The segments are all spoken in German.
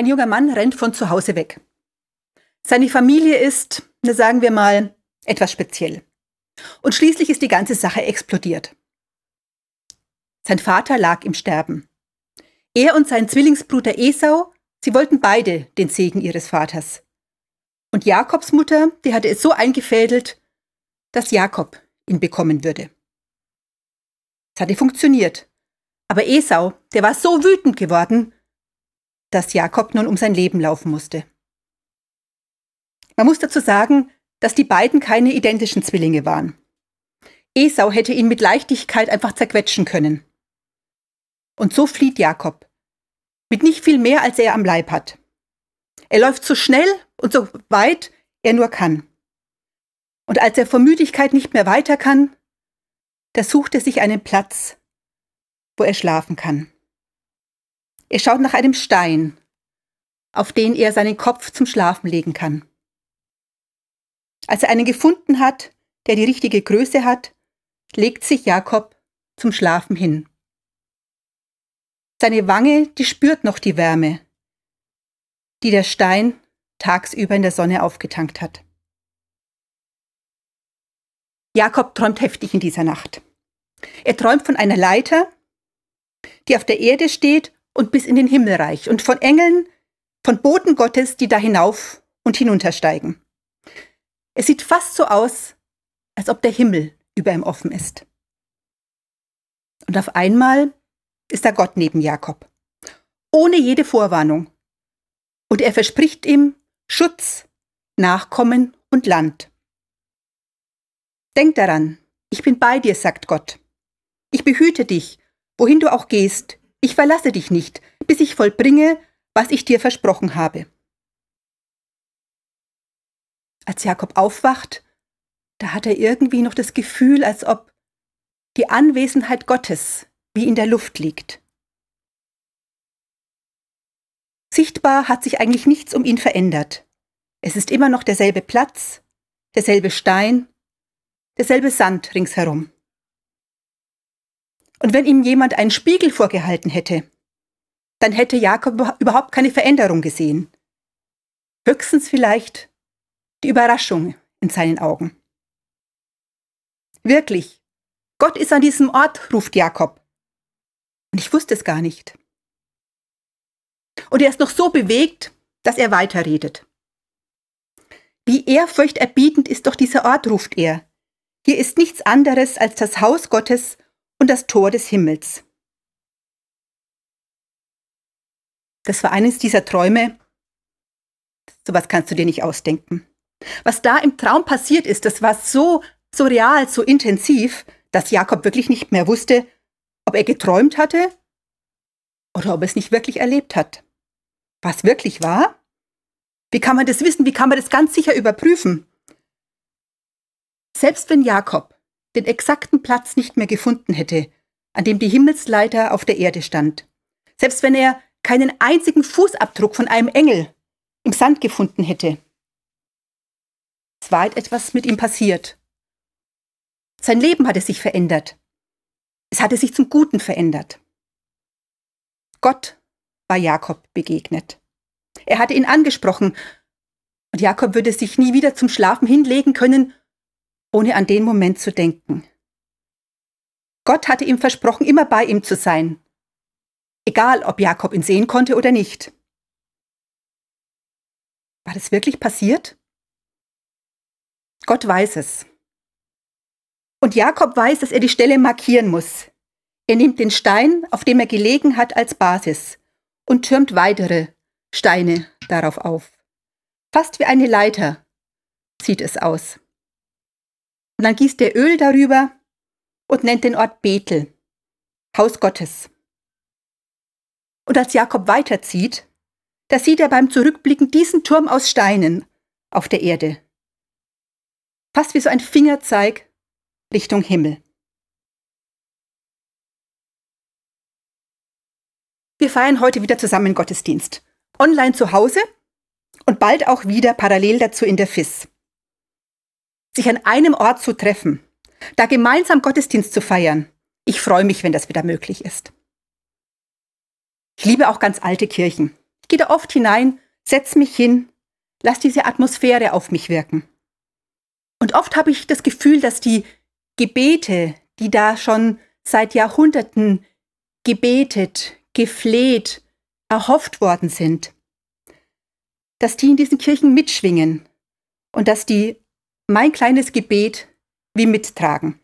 Ein junger Mann rennt von zu Hause weg. Seine Familie ist, sagen wir mal, etwas speziell. Und schließlich ist die ganze Sache explodiert. Sein Vater lag im Sterben. Er und sein Zwillingsbruder Esau, sie wollten beide den Segen ihres Vaters. Und Jakobs Mutter, die hatte es so eingefädelt, dass Jakob ihn bekommen würde. Es hatte funktioniert. Aber Esau, der war so wütend geworden, dass Jakob nun um sein Leben laufen musste. Man muss dazu sagen, dass die beiden keine identischen Zwillinge waren. Esau hätte ihn mit Leichtigkeit einfach zerquetschen können. Und so flieht Jakob, mit nicht viel mehr, als er am Leib hat. Er läuft so schnell und so weit er nur kann. Und als er vor Müdigkeit nicht mehr weiter kann, da sucht er sich einen Platz, wo er schlafen kann. Er schaut nach einem Stein, auf den er seinen Kopf zum Schlafen legen kann. Als er einen gefunden hat, der die richtige Größe hat, legt sich Jakob zum Schlafen hin. Seine Wange, die spürt noch die Wärme, die der Stein tagsüber in der Sonne aufgetankt hat. Jakob träumt heftig in dieser Nacht. Er träumt von einer Leiter, die auf der Erde steht und bis in den Himmel reicht, und von Engeln, von Boten Gottes, die da hinauf und hinuntersteigen. Es sieht fast so aus, als ob der Himmel über ihm offen ist. Und auf einmal ist da Gott neben Jakob, ohne jede Vorwarnung. Und er verspricht ihm Schutz, Nachkommen und Land. Denk daran, ich bin bei dir, sagt Gott. Ich behüte dich, wohin du auch gehst. Ich verlasse dich nicht, bis ich vollbringe, was ich dir versprochen habe. Als Jakob aufwacht, da hat er irgendwie noch das Gefühl, als ob die Anwesenheit Gottes wie in der Luft liegt. Sichtbar hat sich eigentlich nichts um ihn verändert. Es ist immer noch derselbe Platz, derselbe Stein, derselbe Sand ringsherum. Und wenn ihm jemand einen Spiegel vorgehalten hätte, dann hätte Jakob überhaupt keine Veränderung gesehen. Höchstens vielleicht die Überraschung in seinen Augen. Wirklich, Gott ist an diesem Ort, ruft Jakob. Und ich wusste es gar nicht. Und er ist noch so bewegt, dass er weiterredet. Wie ehrfurchterbietend ist doch dieser Ort, ruft er. Hier ist nichts anderes als das Haus Gottes und das Tor des Himmels. Das war eines dieser Träume. Sowas kannst du dir nicht ausdenken. Was da im Traum passiert ist, das war so, so real, so intensiv, dass Jakob wirklich nicht mehr wusste, ob er geträumt hatte oder ob er es nicht wirklich erlebt hat. Was wirklich war? Wie kann man das wissen? Wie kann man das ganz sicher überprüfen? Selbst wenn Jakob den exakten Platz nicht mehr gefunden hätte, an dem die Himmelsleiter auf der Erde stand, selbst wenn er keinen einzigen Fußabdruck von einem Engel im Sand gefunden hätte, es war etwas mit ihm passiert. Sein Leben hatte sich verändert. Es hatte sich zum Guten verändert. Gott war Jakob begegnet. Er hatte ihn angesprochen, und Jakob würde sich nie wieder zum Schlafen hinlegen können, ohne an den Moment zu denken. Gott hatte ihm versprochen, immer bei ihm zu sein, egal ob Jakob ihn sehen konnte oder nicht. War das wirklich passiert? Gott weiß es. Und Jakob weiß, dass er die Stelle markieren muss. Er nimmt den Stein, auf dem er gelegen hat, als Basis und türmt weitere Steine darauf auf. Fast wie eine Leiter sieht es aus. Und dann gießt er Öl darüber und nennt den Ort Bethel, Haus Gottes. Und als Jakob weiterzieht, da sieht er beim Zurückblicken diesen Turm aus Steinen auf der Erde. Fast wie so ein Fingerzeig Richtung Himmel. Wir feiern heute wieder zusammen Gottesdienst. Online zu Hause und bald auch wieder parallel dazu in der FIS sich an einem Ort zu treffen, da gemeinsam Gottesdienst zu feiern. Ich freue mich, wenn das wieder möglich ist. Ich liebe auch ganz alte Kirchen. Ich gehe da oft hinein, setz mich hin, lass diese Atmosphäre auf mich wirken. Und oft habe ich das Gefühl, dass die Gebete, die da schon seit Jahrhunderten gebetet, gefleht, erhofft worden sind, dass die in diesen Kirchen mitschwingen und dass die mein kleines Gebet wie mittragen.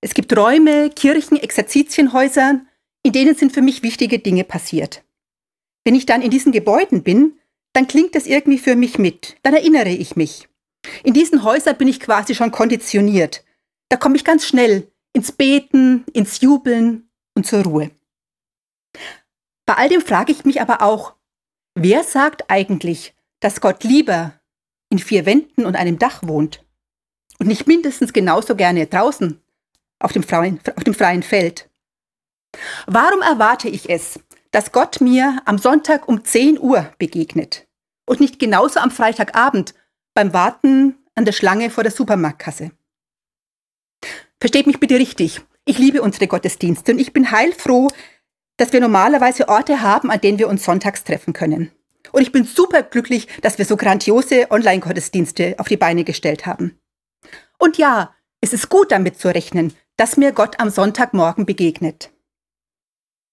Es gibt Räume, Kirchen, Exerzitienhäuser, in denen sind für mich wichtige Dinge passiert. Wenn ich dann in diesen Gebäuden bin, dann klingt das irgendwie für mich mit, dann erinnere ich mich. In diesen Häusern bin ich quasi schon konditioniert. Da komme ich ganz schnell ins Beten, ins Jubeln und zur Ruhe. Bei all dem frage ich mich aber auch, wer sagt eigentlich, dass Gott lieber in vier Wänden und einem Dach wohnt und nicht mindestens genauso gerne draußen auf dem freien, auf dem freien Feld? Warum erwarte ich es, dass Gott mir am Sonntag um 10 Uhr begegnet und nicht genauso am Freitagabend beim Warten an der Schlange vor der Supermarktkasse? Versteht mich bitte richtig. Ich liebe unsere Gottesdienste und ich bin heilfroh, dass wir normalerweise Orte haben, an denen wir uns sonntags treffen können. Und ich bin super glücklich, dass wir so grandiose Online-Gottesdienste auf die Beine gestellt haben. Und ja, es ist gut damit zu rechnen, dass mir Gott am Sonntagmorgen begegnet.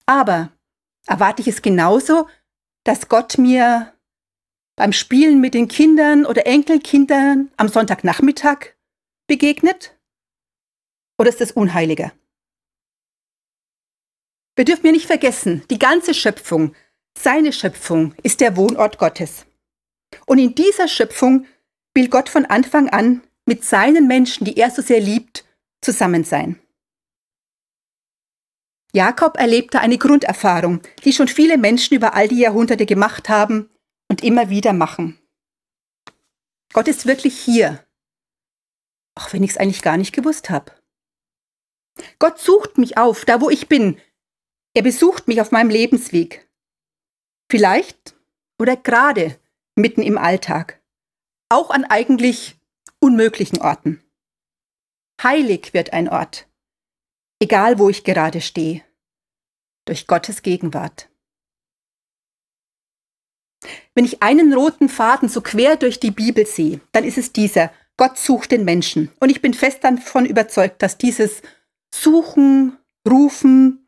Aber erwarte ich es genauso, dass Gott mir beim Spielen mit den Kindern oder Enkelkindern am Sonntagnachmittag begegnet? Oder ist das unheiliger? Wir dürfen ja nicht vergessen, die ganze Schöpfung, seine Schöpfung, ist der Wohnort Gottes. Und in dieser Schöpfung will Gott von Anfang an mit seinen Menschen, die er so sehr liebt, zusammen sein. Jakob erlebte eine Grunderfahrung, die schon viele Menschen über all die Jahrhunderte gemacht haben und immer wieder machen. Gott ist wirklich hier, auch wenn ich es eigentlich gar nicht gewusst habe. Gott sucht mich auf, da wo ich bin. Er besucht mich auf meinem Lebensweg. Vielleicht oder gerade mitten im Alltag. Auch an eigentlich unmöglichen Orten. Heilig wird ein Ort, egal wo ich gerade stehe, durch Gottes Gegenwart. Wenn ich einen roten Faden so quer durch die Bibel sehe, dann ist es dieser, Gott sucht den Menschen. Und ich bin fest davon überzeugt, dass dieses Suchen, Rufen,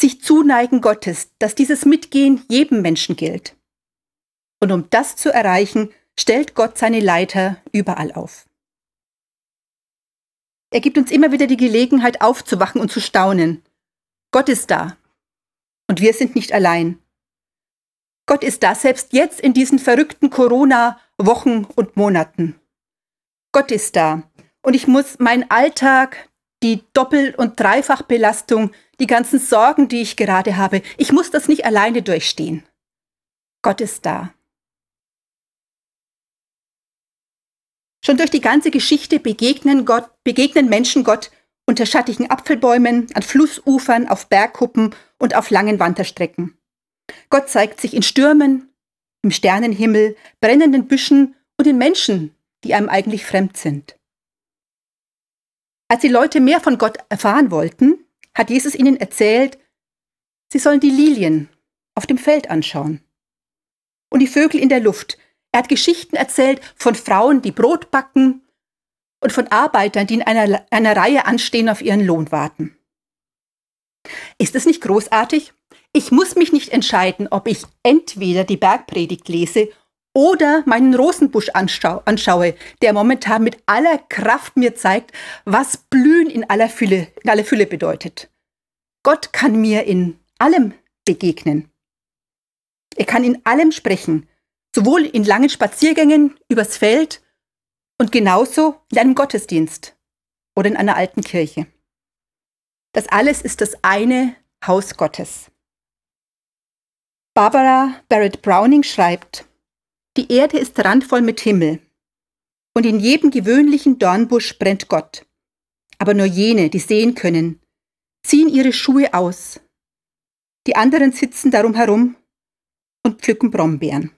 sich zuneigen Gottes, dass dieses Mitgehen jedem Menschen gilt. Und um das zu erreichen, stellt Gott seine Leiter überall auf. Er gibt uns immer wieder die Gelegenheit aufzuwachen und zu staunen. Gott ist da. Und wir sind nicht allein. Gott ist da, selbst jetzt in diesen verrückten Corona-Wochen und Monaten. Gott ist da. Und ich muss meinen Alltag, die Doppel- und Dreifachbelastung, die ganzen Sorgen, die ich gerade habe, ich muss das nicht alleine durchstehen. Gott ist da. Schon durch die ganze Geschichte begegnen, Gott, begegnen Menschen Gott unter schattigen Apfelbäumen, an Flussufern, auf Bergkuppen und auf langen Wanderstrecken. Gott zeigt sich in Stürmen, im Sternenhimmel, brennenden Büschen und in Menschen, die einem eigentlich fremd sind. Als die Leute mehr von Gott erfahren wollten, hat Jesus ihnen erzählt, sie sollen die Lilien auf dem Feld anschauen und die Vögel in der Luft, er hat Geschichten erzählt von Frauen, die Brot backen und von Arbeitern, die in einer, einer Reihe anstehen, auf ihren Lohn warten. Ist es nicht großartig? Ich muss mich nicht entscheiden, ob ich entweder die Bergpredigt lese oder meinen Rosenbusch anschau anschaue, der momentan mit aller Kraft mir zeigt, was Blühen in aller Fülle, in aller Fülle bedeutet. Gott kann mir in allem begegnen. Er kann in allem sprechen Sowohl in langen Spaziergängen übers Feld und genauso in einem Gottesdienst oder in einer alten Kirche. Das alles ist das eine Haus Gottes. Barbara Barrett Browning schreibt, die Erde ist randvoll mit Himmel und in jedem gewöhnlichen Dornbusch brennt Gott. Aber nur jene, die sehen können, ziehen ihre Schuhe aus. Die anderen sitzen darum herum und pflücken Brombeeren.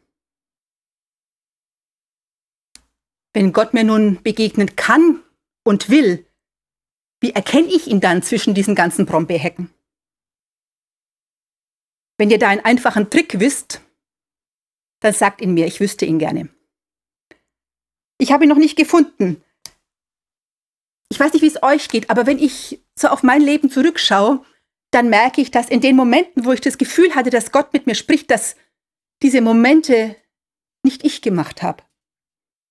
Wenn Gott mir nun begegnen kann und will, wie erkenne ich ihn dann zwischen diesen ganzen Brombeerhecken? Wenn ihr da einen einfachen Trick wisst, dann sagt ihn mir, ich wüsste ihn gerne. Ich habe ihn noch nicht gefunden. Ich weiß nicht, wie es euch geht, aber wenn ich so auf mein Leben zurückschaue, dann merke ich, dass in den Momenten, wo ich das Gefühl hatte, dass Gott mit mir spricht, dass diese Momente nicht ich gemacht habe.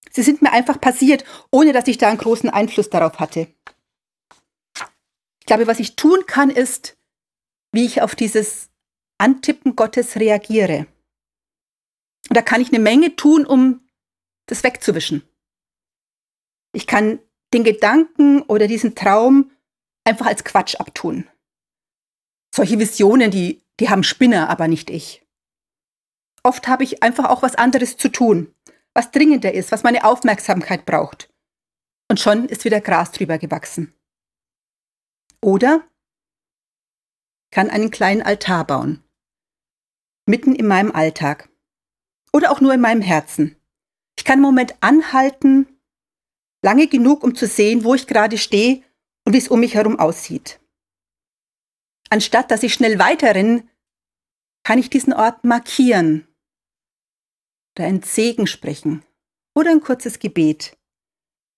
Sie sind mir einfach passiert, ohne dass ich da einen großen Einfluss darauf hatte. Ich glaube, was ich tun kann, ist, wie ich auf dieses Antippen Gottes reagiere. Und da kann ich eine Menge tun, um das wegzuwischen. Ich kann den Gedanken oder diesen Traum einfach als Quatsch abtun. Solche Visionen, die, die haben Spinner, aber nicht ich. Oft habe ich einfach auch was anderes zu tun, was dringender ist, was meine Aufmerksamkeit braucht. Und schon ist wieder Gras drüber gewachsen. Oder kann einen kleinen Altar bauen. Mitten in meinem Alltag. Oder auch nur in meinem Herzen. Ich kann einen Moment anhalten, lange genug, um zu sehen, wo ich gerade stehe und wie es um mich herum aussieht. Anstatt dass ich schnell weiterrenne, kann ich diesen Ort markieren oder ein Segen sprechen oder ein kurzes Gebet,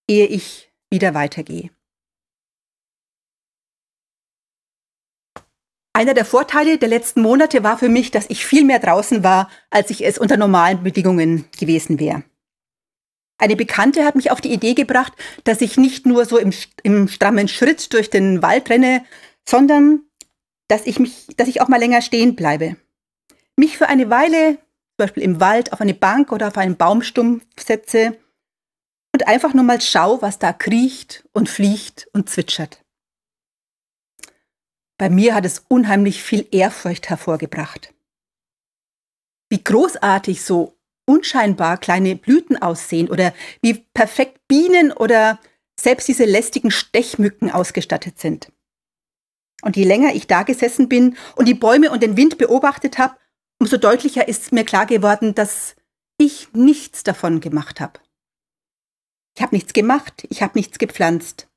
ehe ich wieder weitergehe. Einer der Vorteile der letzten Monate war für mich, dass ich viel mehr draußen war, als ich es unter normalen Bedingungen gewesen wäre. Eine Bekannte hat mich auf die Idee gebracht, dass ich nicht nur so im, im strammen Schritt durch den Wald renne, sondern dass ich mich, dass ich auch mal länger stehen bleibe. Mich für eine Weile, zum Beispiel im Wald, auf eine Bank oder auf einen Baumstumpf setze und einfach nur mal schaue, was da kriecht und fliegt und zwitschert. Bei mir hat es unheimlich viel Ehrfurcht hervorgebracht. Wie großartig so unscheinbar kleine Blüten aussehen oder wie perfekt Bienen oder selbst diese lästigen Stechmücken ausgestattet sind. Und je länger ich da gesessen bin und die Bäume und den Wind beobachtet habe, umso deutlicher ist mir klar geworden, dass ich nichts davon gemacht habe. Ich habe nichts gemacht, ich habe nichts gepflanzt.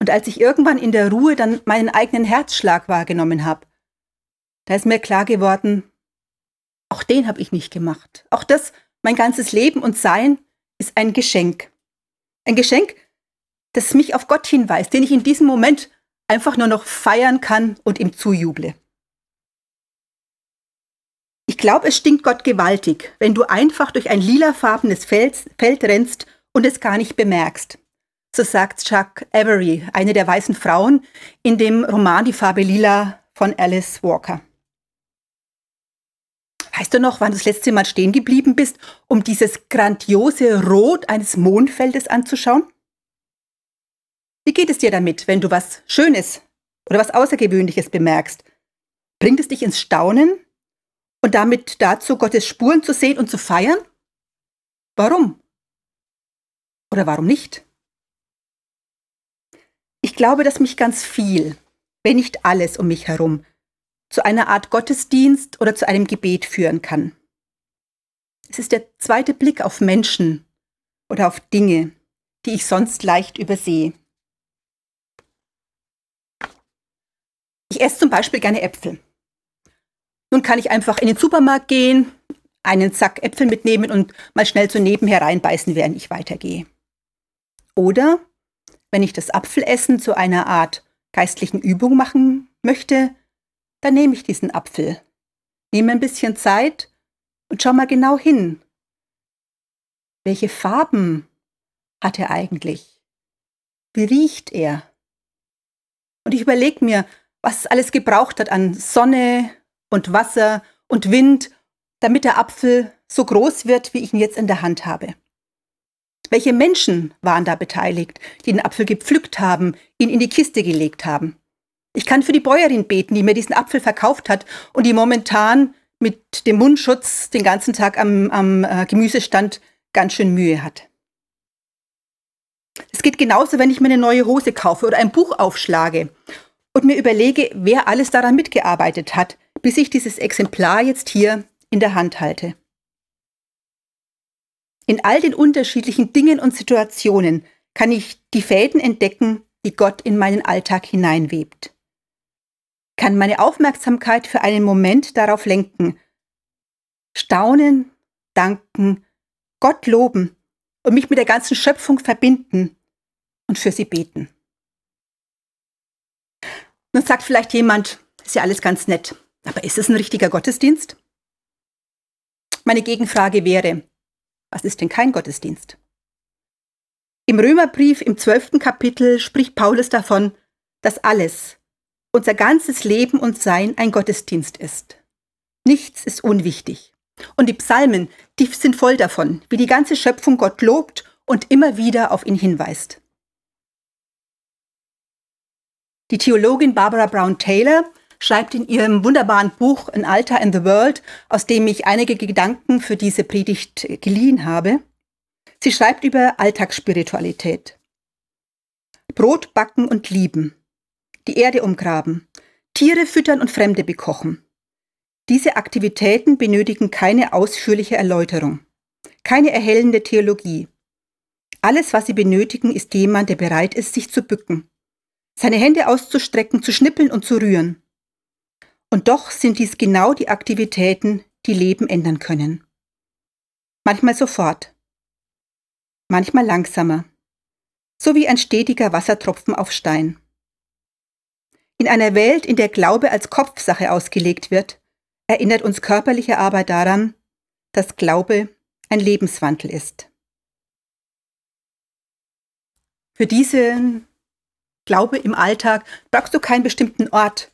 Und als ich irgendwann in der Ruhe dann meinen eigenen Herzschlag wahrgenommen habe, da ist mir klar geworden, auch den habe ich nicht gemacht. Auch das, mein ganzes Leben und Sein, ist ein Geschenk. Ein Geschenk, das mich auf Gott hinweist, den ich in diesem Moment einfach nur noch feiern kann und ihm zujuble. Ich glaube, es stinkt Gott gewaltig, wenn du einfach durch ein lilafarbenes Feld, Feld rennst und es gar nicht bemerkst. So sagt Chuck Avery, eine der weißen Frauen, in dem Roman Die Farbe Lila von Alice Walker. Weißt du noch, wann du das letzte Mal stehen geblieben bist, um dieses grandiose Rot eines Mondfeldes anzuschauen? Wie geht es dir damit, wenn du was Schönes oder was Außergewöhnliches bemerkst? Bringt es dich ins Staunen und damit dazu, Gottes Spuren zu sehen und zu feiern? Warum? Oder warum nicht? Ich glaube, dass mich ganz viel, wenn nicht alles um mich herum, zu einer Art Gottesdienst oder zu einem Gebet führen kann. Es ist der zweite Blick auf Menschen oder auf Dinge, die ich sonst leicht übersehe. Ich esse zum Beispiel gerne Äpfel. Nun kann ich einfach in den Supermarkt gehen, einen Sack Äpfel mitnehmen und mal schnell so nebenher reinbeißen, während ich weitergehe. Oder wenn ich das Apfelessen zu einer Art geistlichen Übung machen möchte, dann nehme ich diesen Apfel, nehme ein bisschen Zeit und schau mal genau hin. Welche Farben hat er eigentlich? Wie riecht er? Und ich überlege mir, was es alles gebraucht hat an Sonne und Wasser und Wind, damit der Apfel so groß wird, wie ich ihn jetzt in der Hand habe. Welche Menschen waren da beteiligt, die den Apfel gepflückt haben, ihn in die Kiste gelegt haben? Ich kann für die Bäuerin beten, die mir diesen Apfel verkauft hat und die momentan mit dem Mundschutz den ganzen Tag am, am äh, Gemüsestand ganz schön Mühe hat. Es geht genauso, wenn ich mir eine neue Hose kaufe oder ein Buch aufschlage und mir überlege, wer alles daran mitgearbeitet hat, bis ich dieses Exemplar jetzt hier in der Hand halte. In all den unterschiedlichen Dingen und Situationen kann ich die Fäden entdecken, die Gott in meinen Alltag hineinwebt. kann meine Aufmerksamkeit für einen Moment darauf lenken, staunen, danken, Gott loben und mich mit der ganzen Schöpfung verbinden und für sie beten. Nun sagt vielleicht jemand, ist ja alles ganz nett, aber ist es ein richtiger Gottesdienst? Meine Gegenfrage wäre, was ist denn kein Gottesdienst? Im Römerbrief im zwölften Kapitel spricht Paulus davon, dass alles, unser ganzes Leben und Sein ein Gottesdienst ist. Nichts ist unwichtig. Und die Psalmen, die sind voll davon, wie die ganze Schöpfung Gott lobt und immer wieder auf ihn hinweist. Die Theologin Barbara Brown Taylor schreibt in ihrem wunderbaren Buch An Altar in the World, aus dem ich einige Gedanken für diese Predigt geliehen habe. Sie schreibt über Alltagsspiritualität. Brot backen und lieben, die Erde umgraben, Tiere füttern und Fremde bekochen. Diese Aktivitäten benötigen keine ausführliche Erläuterung, keine erhellende Theologie. Alles, was sie benötigen, ist jemand, der bereit ist, sich zu bücken, seine Hände auszustrecken, zu schnippeln und zu rühren. Und doch sind dies genau die Aktivitäten, die Leben ändern können. Manchmal sofort, manchmal langsamer, so wie ein stetiger Wassertropfen auf Stein. In einer Welt, in der Glaube als Kopfsache ausgelegt wird, erinnert uns körperliche Arbeit daran, dass Glaube ein Lebenswandel ist. Für diesen Glaube im Alltag brauchst du keinen bestimmten Ort,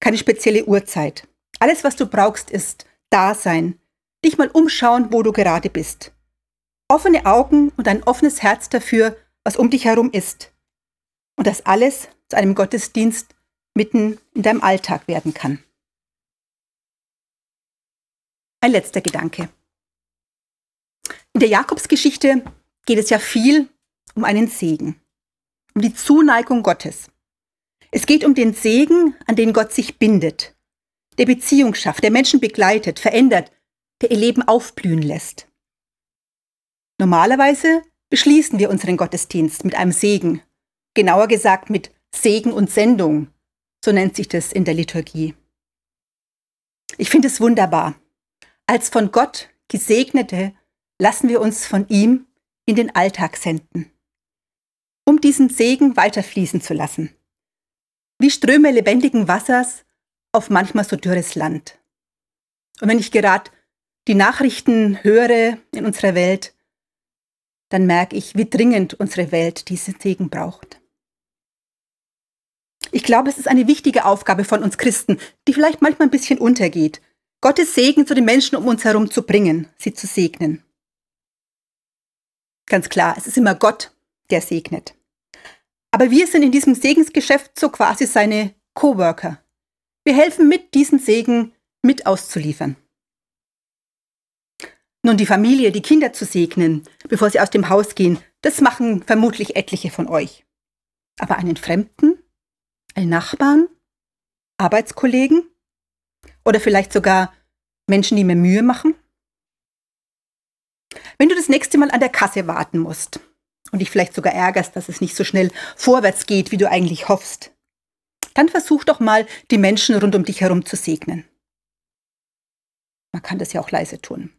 keine spezielle Uhrzeit. Alles, was du brauchst, ist Dasein, dich mal umschauen, wo du gerade bist. Offene Augen und ein offenes Herz dafür, was um dich herum ist. Und das alles zu einem Gottesdienst mitten in deinem Alltag werden kann. Ein letzter Gedanke. In der Jakobsgeschichte geht es ja viel um einen Segen, um die Zuneigung Gottes. Es geht um den Segen, an den Gott sich bindet, der Beziehung schafft, der Menschen begleitet, verändert, der ihr Leben aufblühen lässt. Normalerweise beschließen wir unseren Gottesdienst mit einem Segen, genauer gesagt mit Segen und Sendung, so nennt sich das in der Liturgie. Ich finde es wunderbar, als von Gott Gesegnete lassen wir uns von ihm in den Alltag senden, um diesen Segen weiterfließen zu lassen. Wie Ströme lebendigen Wassers auf manchmal so dürres Land. Und wenn ich gerade die Nachrichten höre in unserer Welt, dann merke ich, wie dringend unsere Welt diesen Segen braucht. Ich glaube, es ist eine wichtige Aufgabe von uns Christen, die vielleicht manchmal ein bisschen untergeht, Gottes Segen zu den Menschen um uns herum zu bringen, sie zu segnen. Ganz klar, es ist immer Gott, der segnet. Aber wir sind in diesem Segensgeschäft so quasi seine Coworker. Wir helfen mit, diesen Segen mit auszuliefern. Nun, die Familie, die Kinder zu segnen, bevor sie aus dem Haus gehen, das machen vermutlich etliche von euch. Aber einen Fremden? Einen Nachbarn? Arbeitskollegen? Oder vielleicht sogar Menschen, die mir Mühe machen? Wenn du das nächste Mal an der Kasse warten musst und dich vielleicht sogar ärgerst, dass es nicht so schnell vorwärts geht, wie du eigentlich hoffst, dann versuch doch mal, die Menschen rund um dich herum zu segnen. Man kann das ja auch leise tun.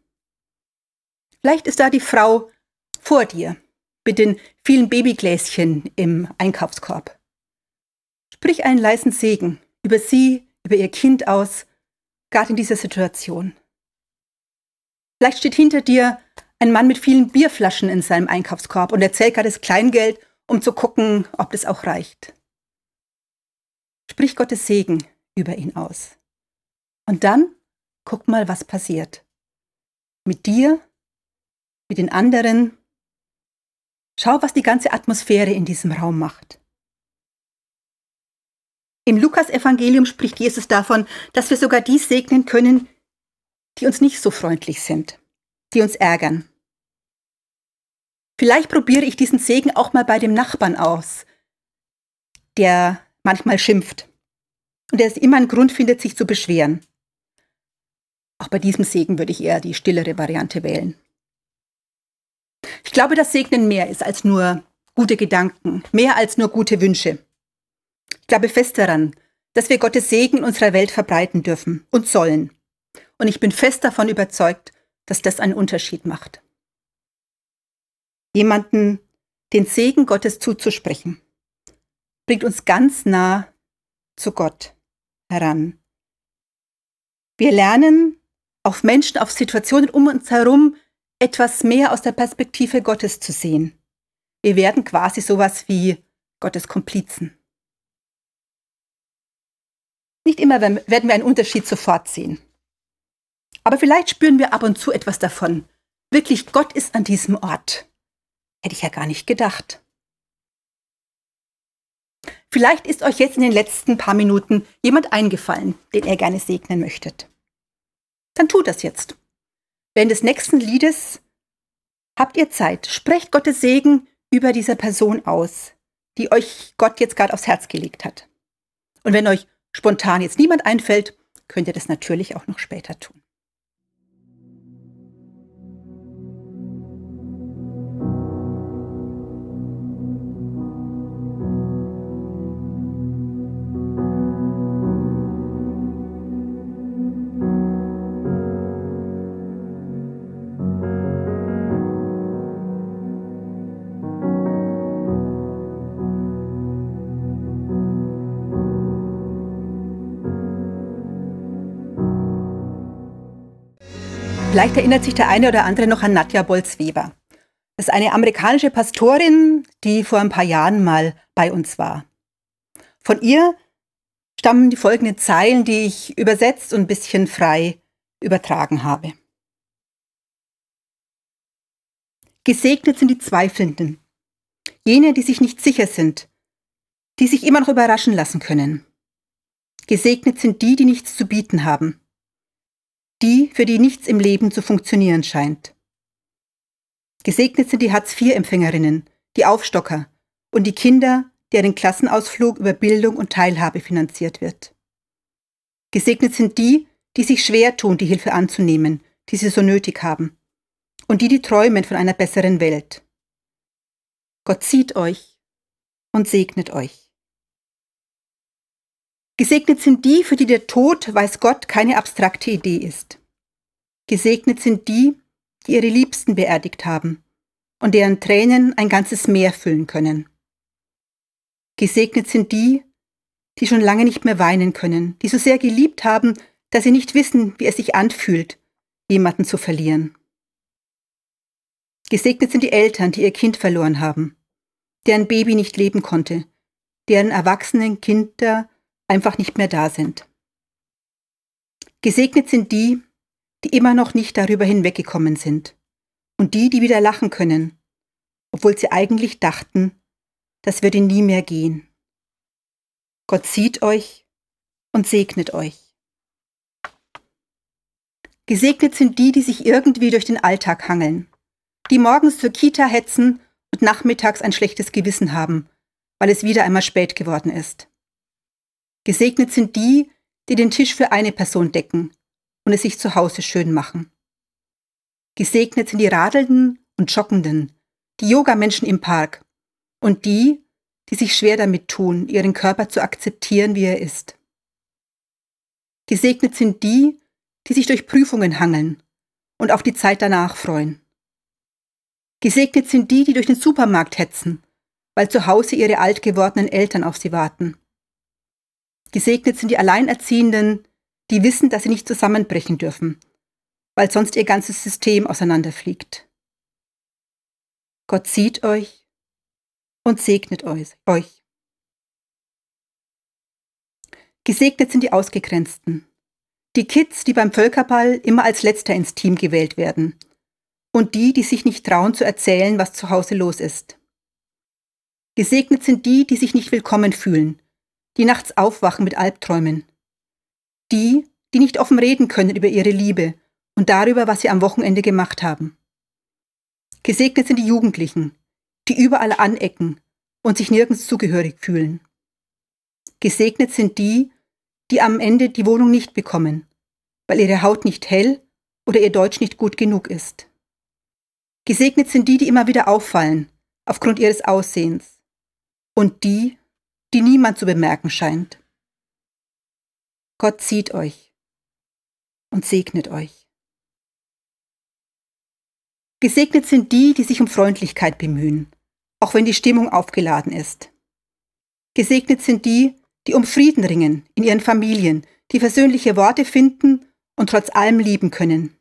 Vielleicht ist da die Frau vor dir mit den vielen Babygläschen im Einkaufskorb. Sprich einen leisen Segen über sie, über ihr Kind aus gerade in dieser Situation. Vielleicht steht hinter dir ein Mann mit vielen Bierflaschen in seinem Einkaufskorb und er zählt gerade das Kleingeld, um zu gucken, ob das auch reicht. Sprich Gottes Segen über ihn aus. Und dann guck mal, was passiert. Mit dir, mit den anderen. Schau, was die ganze Atmosphäre in diesem Raum macht. Im Lukasevangelium spricht Jesus davon, dass wir sogar die segnen können, die uns nicht so freundlich sind, die uns ärgern. Vielleicht probiere ich diesen Segen auch mal bei dem Nachbarn aus, der manchmal schimpft und der immer einen Grund findet, sich zu beschweren. Auch bei diesem Segen würde ich eher die stillere Variante wählen. Ich glaube, dass Segnen mehr ist als nur gute Gedanken, mehr als nur gute Wünsche. Ich glaube fest daran, dass wir Gottes Segen in unserer Welt verbreiten dürfen und sollen. Und ich bin fest davon überzeugt, dass das einen Unterschied macht. Jemanden den Segen Gottes zuzusprechen, bringt uns ganz nah zu Gott heran. Wir lernen auf Menschen, auf Situationen um uns herum etwas mehr aus der Perspektive Gottes zu sehen. Wir werden quasi sowas wie Gottes Komplizen. Nicht immer werden wir einen Unterschied sofort sehen. Aber vielleicht spüren wir ab und zu etwas davon. Wirklich, Gott ist an diesem Ort. Hätte ich ja gar nicht gedacht. Vielleicht ist euch jetzt in den letzten paar Minuten jemand eingefallen, den ihr gerne segnen möchtet. Dann tut das jetzt. Während des nächsten Liedes habt ihr Zeit. Sprecht Gottes Segen über diese Person aus, die euch Gott jetzt gerade aufs Herz gelegt hat. Und wenn euch spontan jetzt niemand einfällt, könnt ihr das natürlich auch noch später tun. Vielleicht erinnert sich der eine oder andere noch an Nadja Bolz-Weber. Das ist eine amerikanische Pastorin, die vor ein paar Jahren mal bei uns war. Von ihr stammen die folgenden Zeilen, die ich übersetzt und ein bisschen frei übertragen habe. Gesegnet sind die Zweifelnden, jene, die sich nicht sicher sind, die sich immer noch überraschen lassen können. Gesegnet sind die, die nichts zu bieten haben, die, für die nichts im Leben zu funktionieren scheint. Gesegnet sind die Hartz-IV-Empfängerinnen, die Aufstocker und die Kinder, deren Klassenausflug über Bildung und Teilhabe finanziert wird. Gesegnet sind die, die sich schwer tun, die Hilfe anzunehmen, die sie so nötig haben, und die, die träumen von einer besseren Welt. Gott sieht euch und segnet euch. Gesegnet sind die, für die der Tod, weiß Gott, keine abstrakte Idee ist. Gesegnet sind die, die ihre Liebsten beerdigt haben und deren Tränen ein ganzes Meer füllen können. Gesegnet sind die, die schon lange nicht mehr weinen können, die so sehr geliebt haben, dass sie nicht wissen, wie es sich anfühlt, jemanden zu verlieren. Gesegnet sind die Eltern, die ihr Kind verloren haben, deren Baby nicht leben konnte, deren erwachsenen Kinder einfach nicht mehr da sind. Gesegnet sind die, die immer noch nicht darüber hinweggekommen sind und die, die wieder lachen können, obwohl sie eigentlich dachten, das würde nie mehr gehen. Gott sieht euch und segnet euch. Gesegnet sind die, die sich irgendwie durch den Alltag hangeln, die morgens zur Kita hetzen und nachmittags ein schlechtes Gewissen haben, weil es wieder einmal spät geworden ist. Gesegnet sind die, die den Tisch für eine Person decken und es sich zu Hause schön machen. Gesegnet sind die Radelnden und Joggenden, die Yogamenschen im Park und die, die sich schwer damit tun, ihren Körper zu akzeptieren, wie er ist. Gesegnet sind die, die sich durch Prüfungen hangeln und auf die Zeit danach freuen. Gesegnet sind die, die durch den Supermarkt hetzen, weil zu Hause ihre alt gewordenen Eltern auf sie warten. Gesegnet sind die Alleinerziehenden, die wissen, dass sie nicht zusammenbrechen dürfen, weil sonst ihr ganzes System auseinanderfliegt. Gott sieht euch und segnet euch. Gesegnet sind die Ausgegrenzten, die Kids, die beim Völkerball immer als Letzter ins Team gewählt werden und die, die sich nicht trauen zu erzählen, was zu Hause los ist. Gesegnet sind die, die sich nicht willkommen fühlen die nachts aufwachen mit Albträumen. Die, die nicht offen reden können über ihre Liebe und darüber, was sie am Wochenende gemacht haben. Gesegnet sind die Jugendlichen, die überall anecken und sich nirgends zugehörig fühlen. Gesegnet sind die, die am Ende die Wohnung nicht bekommen, weil ihre Haut nicht hell oder ihr Deutsch nicht gut genug ist. Gesegnet sind die, die immer wieder auffallen, aufgrund ihres Aussehens. Und die, die niemand zu bemerken scheint. Gott sieht euch und segnet euch. Gesegnet sind die, die sich um Freundlichkeit bemühen, auch wenn die Stimmung aufgeladen ist. Gesegnet sind die, die um Frieden ringen in ihren Familien, die versöhnliche Worte finden und trotz allem lieben können.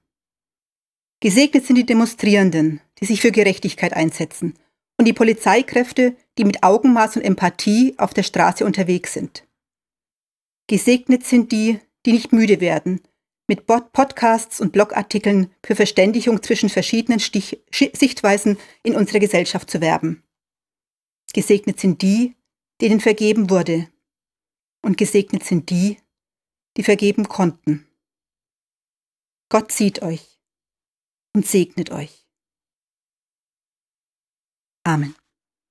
Gesegnet sind die Demonstrierenden, die sich für Gerechtigkeit einsetzen, und die Polizeikräfte, die mit Augenmaß und Empathie auf der Straße unterwegs sind. Gesegnet sind die, die nicht müde werden, mit Podcasts und Blogartikeln für Verständigung zwischen verschiedenen Stich Sichtweisen in unserer Gesellschaft zu werben. Gesegnet sind die, denen vergeben wurde. Und gesegnet sind die, die vergeben konnten. Gott sieht euch und segnet euch. Amen.